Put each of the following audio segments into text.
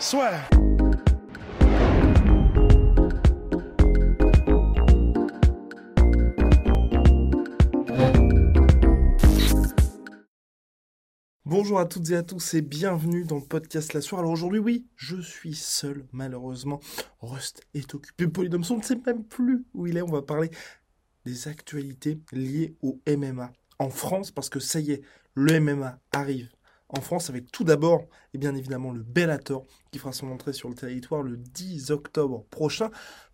Soit. Bonjour à toutes et à tous et bienvenue dans le podcast La Soirée. Alors aujourd'hui, oui, je suis seul, malheureusement. Rust est occupé. Polydomson ne sait même plus où il est. On va parler des actualités liées au MMA en France parce que ça y est, le MMA arrive en France avec tout d'abord et bien évidemment le Bellator qui fera son entrée sur le territoire le 10 octobre prochain.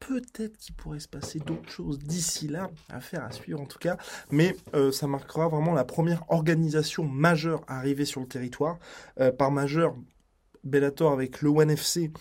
Peut-être qu'il pourrait se passer d'autres choses d'ici là, à faire à suivre en tout cas, mais euh, ça marquera vraiment la première organisation majeure à arriver sur le territoire. Euh, par majeur, Bellator avec le One FC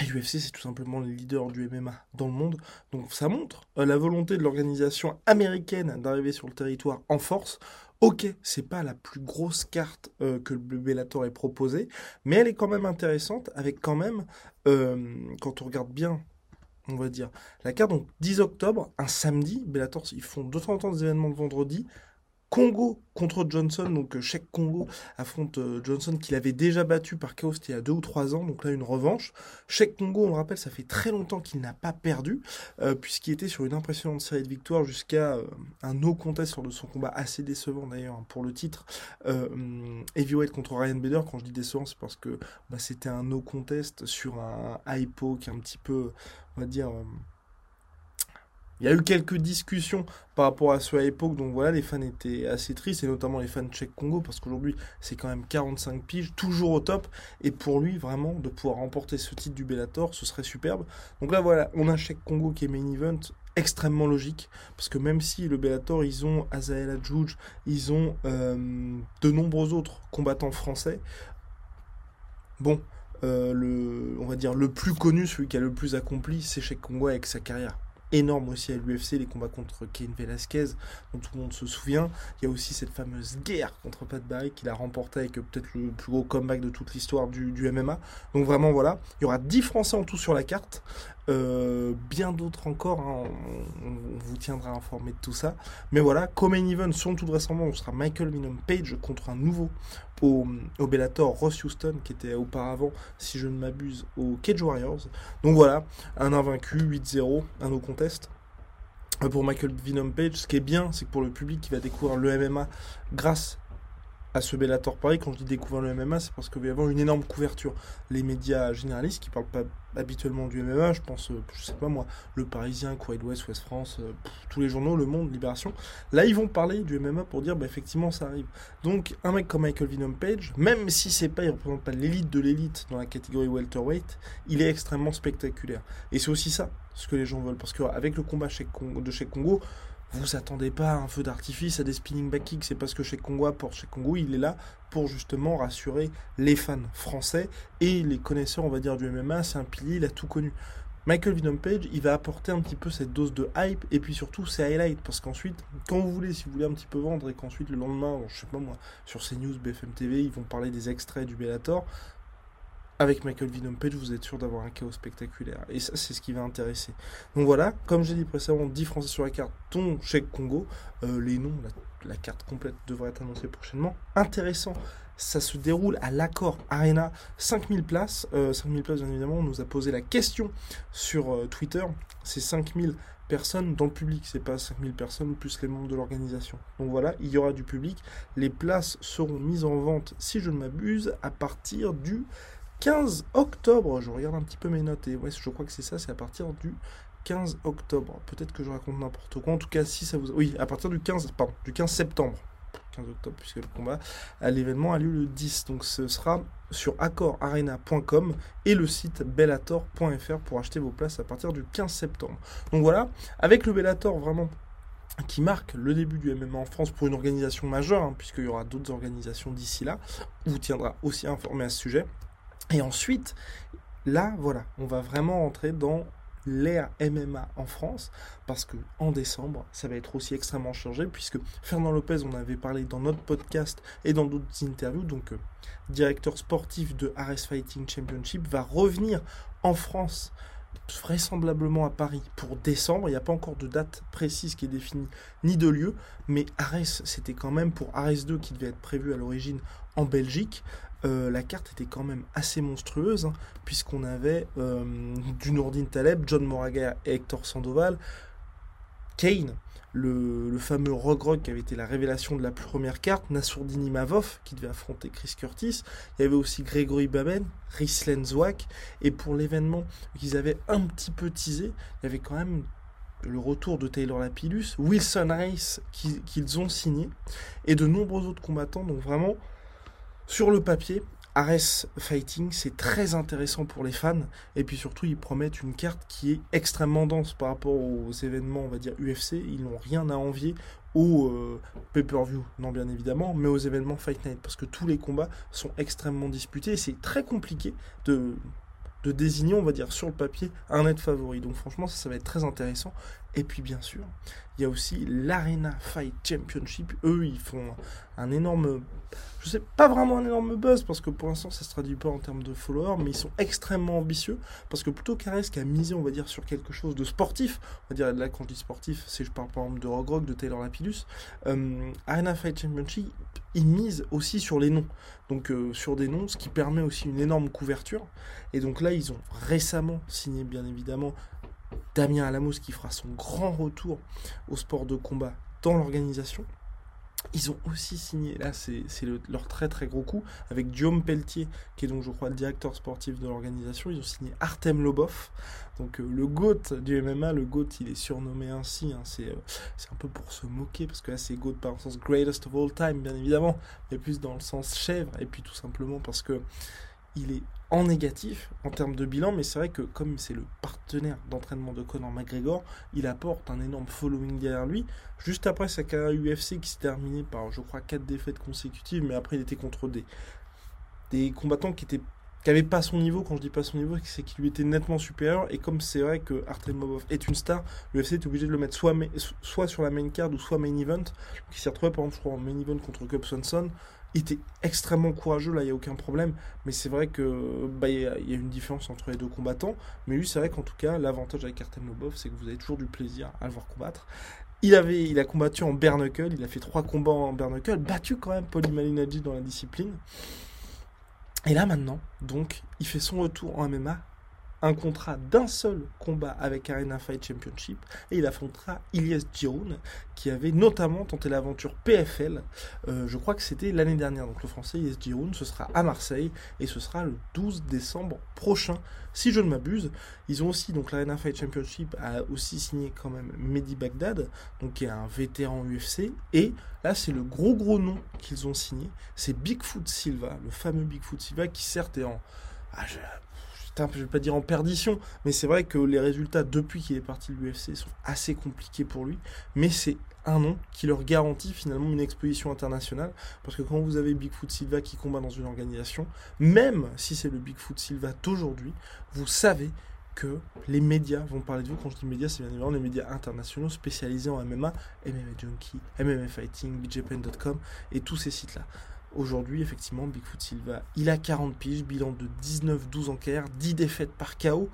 et l'UFC, c'est tout simplement le leader du MMA dans le monde. Donc ça montre euh, la volonté de l'organisation américaine d'arriver sur le territoire en force. Ok, c'est pas la plus grosse carte euh, que le Bellator ait proposée, mais elle est quand même intéressante avec quand même, euh, quand on regarde bien, on va dire, la carte, donc 10 octobre, un samedi, Bellator, ils font de temps en temps des événements de vendredi, Congo contre Johnson, donc Cheikh Congo affronte euh, Johnson qu'il avait déjà battu par chaos il y a deux ou trois ans, donc là une revanche. Cheikh Congo, on le rappelle, ça fait très longtemps qu'il n'a pas perdu, euh, puisqu'il était sur une impressionnante série de victoires jusqu'à euh, un no contest sur de son combat assez décevant d'ailleurs hein, pour le titre Heavyweight contre Ryan Bader. Quand je dis décevant, c'est parce que bah, c'était un no contest sur un hypo qui est un petit peu, on va dire il y a eu quelques discussions par rapport à ce à l'époque, donc voilà, les fans étaient assez tristes, et notamment les fans de Cheikh Congo, parce qu'aujourd'hui, c'est quand même 45 piges, toujours au top, et pour lui, vraiment, de pouvoir remporter ce titre du Bellator, ce serait superbe. Donc là, voilà, on a Cheikh Congo qui est main event, extrêmement logique, parce que même si le Bellator, ils ont Azael Adjouj, ils ont euh, de nombreux autres combattants français, bon, euh, on va dire le plus connu, celui qui a le plus accompli, c'est Cheikh Congo avec sa carrière énorme aussi à l'UFC, les combats contre Cain Velasquez, dont tout le monde se souvient. Il y a aussi cette fameuse guerre contre Pat Barry qu'il a remporté avec peut-être le plus gros comeback de toute l'histoire du, MMA. Donc vraiment voilà, il y aura 10 Français en tout sur la carte. Euh, bien d'autres encore, hein. on, vous tiendra informé de tout ça. Mais voilà, comme Even, sur tout vraisemblance, on sera Michael Minham Page contre un nouveau au, Bellator, Ross Houston, qui était auparavant, si je ne m'abuse, au Cage Warriors. Donc voilà, un invaincu, 8-0, un no contest. Euh, pour Michael Minham Page, ce qui est bien, c'est que pour le public qui va découvrir le MMA grâce à ce Bellator Paris, quand je dis découvrir le MMA, c'est parce qu'il va y une énorme couverture. Les médias généralistes qui parlent pas habituellement du MMA, je pense, euh, je sais pas moi, Le Parisien, Courrier West, Ouest France, euh, tous les journaux, Le Monde, Libération, là ils vont parler du MMA pour dire, bah effectivement ça arrive. Donc un mec comme Michael Venom Page, même si c'est pas, il représente pas l'élite de l'élite dans la catégorie welterweight, il est extrêmement spectaculaire. Et c'est aussi ça, ce que les gens veulent, parce qu'avec le combat de chez Congo, vous attendez pas à un feu d'artifice, à des spinning back kicks, c'est parce que chez Congo pour chez Congo, il est là pour justement rassurer les fans français et les connaisseurs, on va dire, du MMA, c'est un pilier, il a tout connu. Michael Venom Page, il va apporter un petit peu cette dose de hype et puis surtout ses highlights parce qu'ensuite, quand vous voulez, si vous voulez un petit peu vendre et qu'ensuite le lendemain, je sais pas moi, sur CNews, BFM TV, ils vont parler des extraits du Bellator, avec Michael Venom Page, vous êtes sûr d'avoir un chaos spectaculaire. Et ça, c'est ce qui va intéresser. Donc voilà, comme j'ai dit précédemment, 10 Français sur la carte, dont Cheikh Congo. Euh, les noms, la, carte complète devrait être annoncée prochainement. Intéressant, ça se déroule à l'accord Arena, 5000 places. 5000 euh, places, bien évidemment, on nous a posé la question sur euh, Twitter. C'est 5000 personnes dans le public, c'est pas 5000 personnes plus les membres de l'organisation. Donc voilà, il y aura du public. Les places seront mises en vente, si je ne m'abuse, à partir du 15 octobre. Je regarde un petit peu mes notes et ouais, je crois que c'est ça, c'est à partir du 15 octobre. Peut-être que je raconte n'importe quoi. En tout cas, si ça vous. Oui, à partir du 15, pardon, du 15 septembre. 15 octobre, puisque le combat à l'événement a lieu le 10. Donc ce sera sur accordarena.com et le site bellator.fr pour acheter vos places à partir du 15 septembre. Donc voilà, avec le Bellator, vraiment, qui marque le début du MMA en France pour une organisation majeure, hein, puisqu'il y aura d'autres organisations d'ici là, vous tiendra aussi informé à ce sujet. Et ensuite, là, voilà, on va vraiment entrer dans l'ère MMA en France, parce que en décembre, ça va être aussi extrêmement chargé, puisque Fernand Lopez, on avait parlé dans notre podcast et dans d'autres interviews, donc euh, directeur sportif de RS Fighting Championship, va revenir en France vraisemblablement à Paris pour décembre. Il n'y a pas encore de date précise qui est définie, ni de lieu, mais Ares, c'était quand même pour Ares 2 qui devait être prévu à l'origine en Belgique. Euh, la carte était quand même assez monstrueuse, hein, puisqu'on avait euh, Taleb, John Moraga et Hector Sandoval, Kane, le, fameux Rogue qui avait été la révélation de la première carte, Nassourdini Mavov qui devait affronter Chris Curtis, il y avait aussi Gregory Baben, Rislen Zwak, et pour l'événement qu'ils avaient un petit peu teasé, il y avait quand même le retour de Taylor Lapillus, Wilson Race qu'ils ont signé, et de nombreux autres combattants, donc vraiment sur le papier, Ares Fighting, c'est très intéressant pour les fans. Et puis surtout, ils promettent une carte qui est extrêmement dense par rapport aux événements, on va dire, UFC. Ils n'ont rien à envier au euh, pay-per-view, non bien évidemment, mais aux événements Fight Night. Parce que tous les combats sont extrêmement disputés. Et c'est très compliqué de, désigner, on va dire, sur le papier, un net favori. Donc franchement, ça va être très intéressant. Et puis bien sûr, il y a aussi l'Arena Fight Championship. Eux, ils font un énorme je sais pas vraiment un énorme buzz parce que pour l'instant ça se traduit pas en termes de followers, mais ils sont extrêmement ambitieux parce que plutôt qu'Ares qui a misé, on va dire, sur quelque chose de sportif, on va dire là quand je dis sportif, c'est je parle par exemple de Rogue Rock, de Taylor Lapillus, euh, Arena Fight Championship, ils misent aussi sur les noms, donc euh, sur des noms, ce qui permet aussi une énorme couverture. Et donc là, ils ont récemment signé, bien évidemment, Damien Alamos qui fera son grand retour au sport de combat dans l'organisation. Ils ont aussi signé, là c'est leur très très gros coup, avec Guillaume Pelletier, qui est donc je crois le directeur sportif de l'organisation, ils ont signé Artem Lobov, donc euh, le GOAT du MMA, le GOAT il est surnommé ainsi, hein, euh, c'est un peu pour se moquer, parce que là c'est GOAT pas dans le sens greatest of all time bien évidemment, mais plus dans le sens chèvre, et puis tout simplement parce que il est en négatif en termes de bilan, mais c'est vrai que comme c'est le partenaire d'entraînement de Conor McGregor, il apporte un énorme following derrière lui. Juste après sa carrière UFC qui s'est terminée par, je crois, 4 défaites consécutives, mais après il était contre des, des combattants qui étaient qui pas son niveau, quand je dis pas son niveau, c'est qu'il lui était nettement supérieur, et comme c'est vrai que Artem Mobov est une star, l'UFC est obligé de le mettre soit, soit sur la main card ou soit main event, il s'est retrouvé par exemple en main event contre Cub Swanson, il était extrêmement courageux, là, il n'y a aucun problème. Mais c'est vrai que bah, il y, a une différence entre les deux combattants. Mais lui, c'est vrai qu'en tout cas, l'avantage avec Artem Lobov, c'est que vous avez toujours du plaisir à le voir combattre. Il, avait, il a combattu en bare il a fait trois combats en bare battu quand même Paul Malignaggi dans la discipline. Et là maintenant, donc, il fait son retour en MMA un contrat d'un seul combat avec Arena Fight Championship et il affrontera Ilyes Giroun qui avait notamment tenté l'aventure PFL, euh, je crois que c'était l'année dernière, donc le français Ilyes Giroun, ce sera à Marseille et ce sera le 12 décembre prochain, si je ne m'abuse. Ils ont aussi, donc l'Arena Fight Championship a aussi signé quand même Mehdi Bagdad, donc qui est un vétéran UFC, et là c'est le gros gros nom qu'ils ont signé, c'est Bigfoot Silva, le fameux Bigfoot Silva qui certes est en... Ah, je vais pas dire en perdition, mais c'est vrai que les résultats depuis qu'il est parti de l'UFC sont assez compliqués pour lui, mais c'est un nom qui leur garantit finalement une exposition internationale, parce que quand vous avez Bigfoot Silva qui combat dans une organisation, même si c'est le Bigfoot Silva d'aujourd'hui, vous savez que les médias vont parler de vous. Quand je dis médias, c'est bien évidemment les médias internationaux spécialisés en MMA, MMA Junkie, MMA Fighting, BJPen.com et tous ces sites-là. Aujourd'hui, effectivement, Bigfoot Silva, il a 40 piges, bilan de 19-12 en carrière, 10 défaites par KO.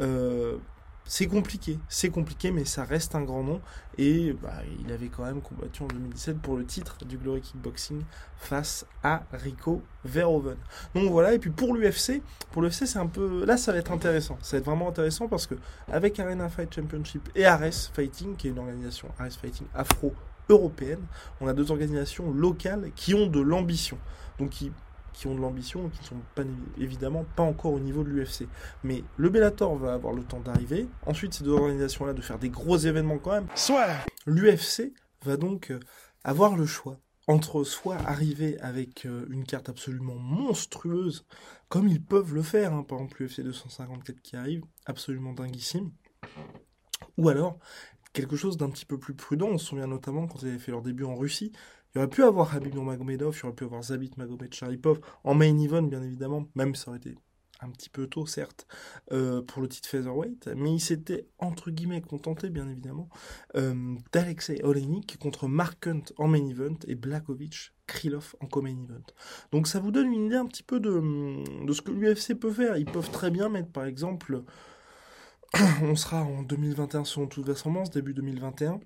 Euh, c'est compliqué, c'est compliqué, mais ça reste un grand nom. Et bah, il avait quand même combattu en 2017 pour le titre du Glory Kickboxing face à Rico Verhoeven. Donc voilà, et puis pour l'UFC, pour l'UFC c'est un peu... Là ça va être intéressant, ça va être vraiment intéressant parce que avec Arena Fight Championship et Ares Fighting, qui est une organisation Ares Fighting afro européenne, on a deux organisations locales qui ont de l'ambition. Donc qui, qui ont de l'ambition, qui ne sont pas, évidemment pas encore au niveau de l'UFC. Mais le Bellator va avoir le temps d'arriver. Ensuite, ces deux organisations-là de faire des gros événements quand même. Soit l'UFC va donc euh, avoir le choix entre soit arriver avec euh, une carte absolument monstrueuse, comme ils peuvent le faire, hein, par exemple l'UFC 254 qui arrive, absolument dinguissime, ou alors quelque chose d'un petit peu plus prudent. On se souvient notamment quand ils avaient fait leur début en Russie. Il aurait pu avoir Habib Nurmagomedov, il aurait pu avoir Zabit Magomed Sharipov en main event, bien évidemment, même ça aurait été un petit peu tôt, certes, euh, pour le titre featherweight, mais il s'était, entre guillemets, contenté, bien évidemment, euh, d'Alexei Olenik contre Mark Hunt en main event et Blakovic, Krylov en co-main event. Donc ça vous donne une idée un petit peu de, de ce que l'UFC peut faire. Ils peuvent très bien mettre, par exemple, on sera en 2021 selon toute vraisemblance, début 2021,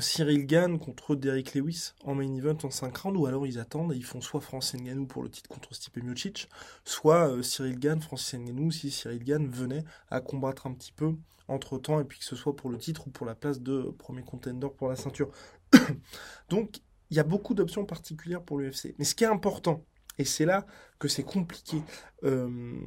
Cyril Gann contre Derek Lewis en main event en 5 rounds, ou alors ils attendent et ils font soit Francis Ngannou pour le titre contre Stipe Miocic, soit euh, Cyril Gann, Francis Ngannou, si Cyril Gann venait à combattre un petit peu entre temps, et puis que ce soit pour le titre ou pour la place de premier contender pour la ceinture. Donc, il y a beaucoup d'options particulières pour l'UFC. Mais ce qui est important, et c'est là que c'est compliqué euh,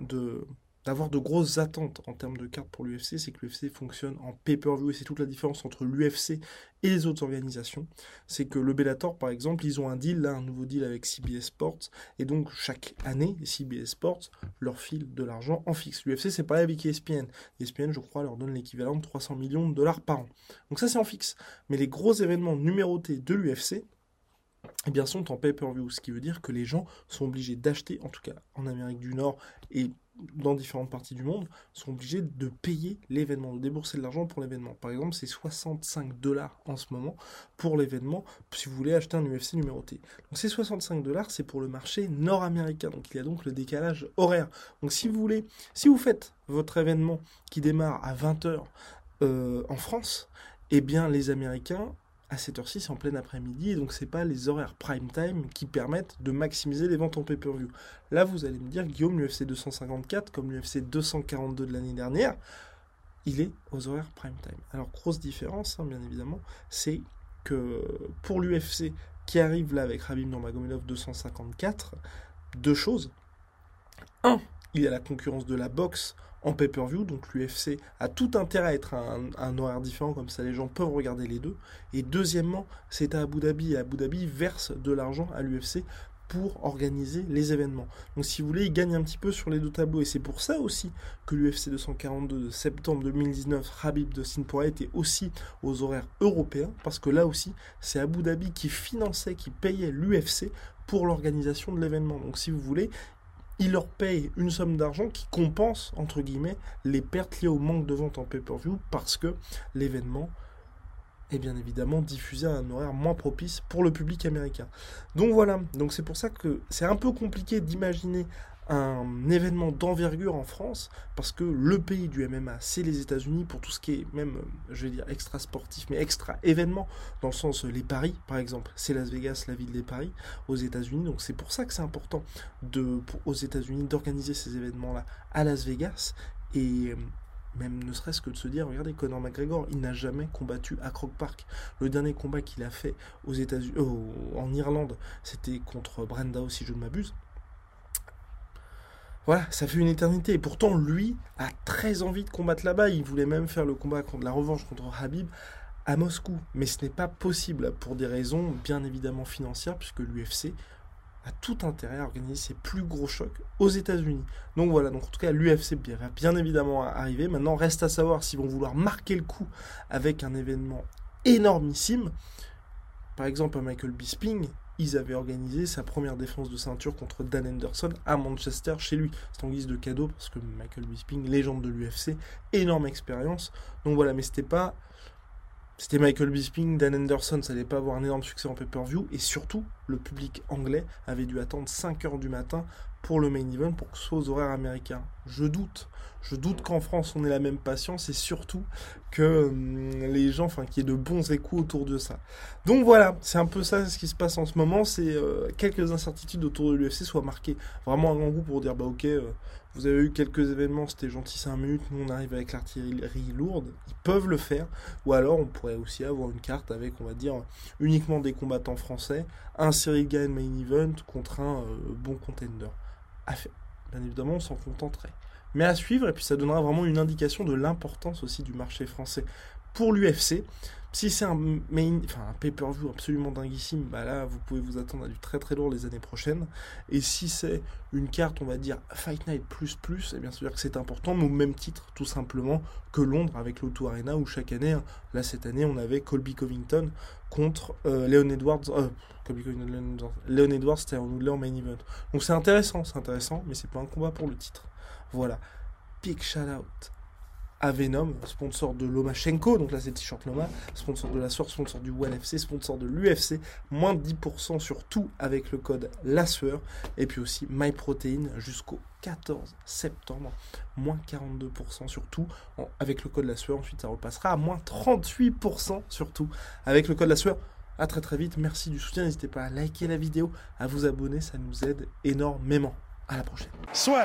de d'avoir de grosses attentes en termes de cartes pour l'UFC, c'est que l'UFC fonctionne en pay-per-view et c'est toute la différence entre l'UFC et les autres organisations. C'est que le Bellator, par exemple, ils ont un deal, là, un nouveau deal avec CBS Sports, et donc chaque année, CBS Sports leur file de l'argent en fixe. L'UFC, c'est pareil avec ESPN. ESPN, je crois, leur donne l'équivalent de 300 millions de dollars par an. Donc ça, c'est en fixe. Mais les gros événements numérotés de l'UFC, eh bien, sont en pay-per-view, ce qui veut dire que les gens sont obligés d'acheter, en tout cas en Amérique du Nord et dans différentes parties du monde, sont obligés de payer l'événement, de débourser de l'argent pour l'événement. Par exemple, c'est 65 dollars en ce moment pour l'événement, si vous voulez acheter un UFC numéroté. Donc ces 65 dollars, c'est pour le marché nord-américain. Donc il y a donc le décalage horaire. Donc si vous voulez, si vous faites votre événement qui démarre à 20h euh, en France, eh bien les Américains à cette heure-ci, c'est en plein après-midi, et donc c'est pas les horaires prime time qui permettent de maximiser les ventes en pay-per-view. Là, vous allez me dire, Guillaume, l'UFC 254, comme l'UFC 242 de l'année dernière, il est aux horaires prime time. Alors, grosse différence, hein, bien évidemment, c'est que pour l'UFC qui arrive là avec Rabib Nurmagomedov 254, deux choses. Un, il y a la concurrence de la boxe en pay-per-view, donc l'UFC a tout intérêt à être un, un, horaire différent, comme ça les gens peuvent regarder les deux. Et deuxièmement, c'est à Abu Dhabi, et Abu Dhabi verse de l'argent à l'UFC pour organiser les événements. Donc si vous voulez, il gagne un petit peu sur les deux tableaux, et c'est pour ça aussi que l'UFC 242 de septembre 2019, Habib de Sinpoa était aussi aux horaires européens, parce que là aussi, c'est Abu Dhabi qui finançait, qui payait l'UFC pour l'organisation de l'événement. Donc si vous voulez, il leur paye une somme d'argent qui compense, entre guillemets, les pertes liées au manque de vente en pay-per-view parce que l'événement est bien évidemment diffusé à un horaire moins propice pour le public américain. Donc voilà, donc c'est pour ça que c'est un peu compliqué d'imaginer un événement d'envergure en France, parce que le pays du MMA, c'est les États-Unis pour tout ce qui est même, je vais dire, extra sportif, mais extra événement, dans le sens les paris, par exemple, c'est Las Vegas, la ville des paris, aux États-Unis. Donc c'est pour ça que c'est important de, aux États-Unis d'organiser ces événements-là à Las Vegas et même ne serait-ce que de se dire, regardez, Conor McGregor, il n'a jamais combattu à Croke Park. Le dernier combat qu'il a fait aux États-Unis, en Irlande, c'était contre Brenda, si je ne m'abuse. Voilà, ça fait une éternité. Et pourtant, lui a très envie de combattre là-bas. Il voulait même faire le combat contre la revanche contre Habib à Moscou. Mais ce n'est pas possible pour des raisons bien évidemment financières, puisque l'UFC a tout intérêt à organiser ses plus gros chocs aux États-Unis. Donc voilà, donc en tout cas l'UFC va bien évidemment arriver. Maintenant, reste à savoir s'ils vont vouloir marquer le coup avec un événement énormissime. Par exemple, Michael Bisping, ils avaient organisé sa première défense de ceinture contre Dan Anderson à Manchester chez lui. C'est en guise de cadeau parce que Michael Bisping, légende de l'UFC, énorme expérience. Donc voilà, mais c'était pas. C'était Michael Bisping, Dan Anderson, ça n'allait pas avoir un énorme succès en pay-per-view. Et surtout, le public anglais avait dû attendre 5 heures du matin pour le main event pour que ce soit aux horaires américains. Je doute. Je doute qu'en France on ait la même patience et surtout que hum, les gens, enfin qu'il y ait de bons échos autour de ça. Donc voilà, c'est un peu ça ce qui se passe en ce moment. C'est euh, quelques incertitudes autour de l'UFC soient marquées vraiment un grand goût pour dire bah ok, euh, vous avez eu quelques événements, c'était gentil 5 minutes, nous on arrive avec l'artillerie lourde. Ils peuvent le faire. Ou alors on pourrait aussi avoir une carte avec, on va dire, uniquement des combattants français, un Cyril Gain main event contre un euh, bon contender. Bien évidemment, on s'en contenterait. Mais à suivre, et puis ça donnera vraiment une indication de l'importance aussi du marché français pour l'UFC. Si c'est un main, enfin un pay-per-view absolument dinguissime, bah là vous pouvez vous attendre à du très très lourd les années prochaines. Et si c'est une carte, on va dire Fight Night plus plus, et eh bien c'est dire que c'est important, mais au même titre tout simplement que Londres avec l'Auto Arena où chaque année, hein, là cette année on avait Colby Covington contre euh, Leon Edwards. Euh, Colby Covington, Leon Edwards c'était en main event. Donc c'est intéressant, c'est intéressant, mais c'est pas un combat pour le titre. Voilà. Big shout out à Venom, sponsor de Lomachenko, donc là c'est t-shirt Loma, sponsor de la source, sponsor du One FC, sponsor de l'UFC, moins de 10% sur tout avec le code LASUEUR, et puis aussi MyProtein jusqu'au 14 septembre, moins 42% sur tout avec le code LASUEUR, ensuite ça repassera à moins 38% sur tout avec le code LASUEUR. A très très vite, merci du soutien, n'hésitez pas à liker la vidéo, à vous abonner, ça nous aide énormément. À la prochaine. Soit.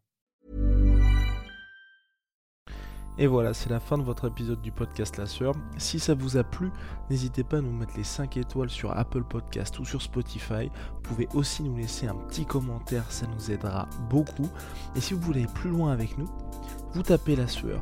Et voilà, c'est la fin de votre épisode du podcast La Sœur. Si ça vous a plu, n'hésitez pas à nous mettre les 5 étoiles sur Apple Podcast ou sur Spotify. Vous pouvez aussi nous laisser un petit commentaire, ça nous aidera beaucoup. Et si vous voulez aller plus loin avec nous, vous tapez La Sueur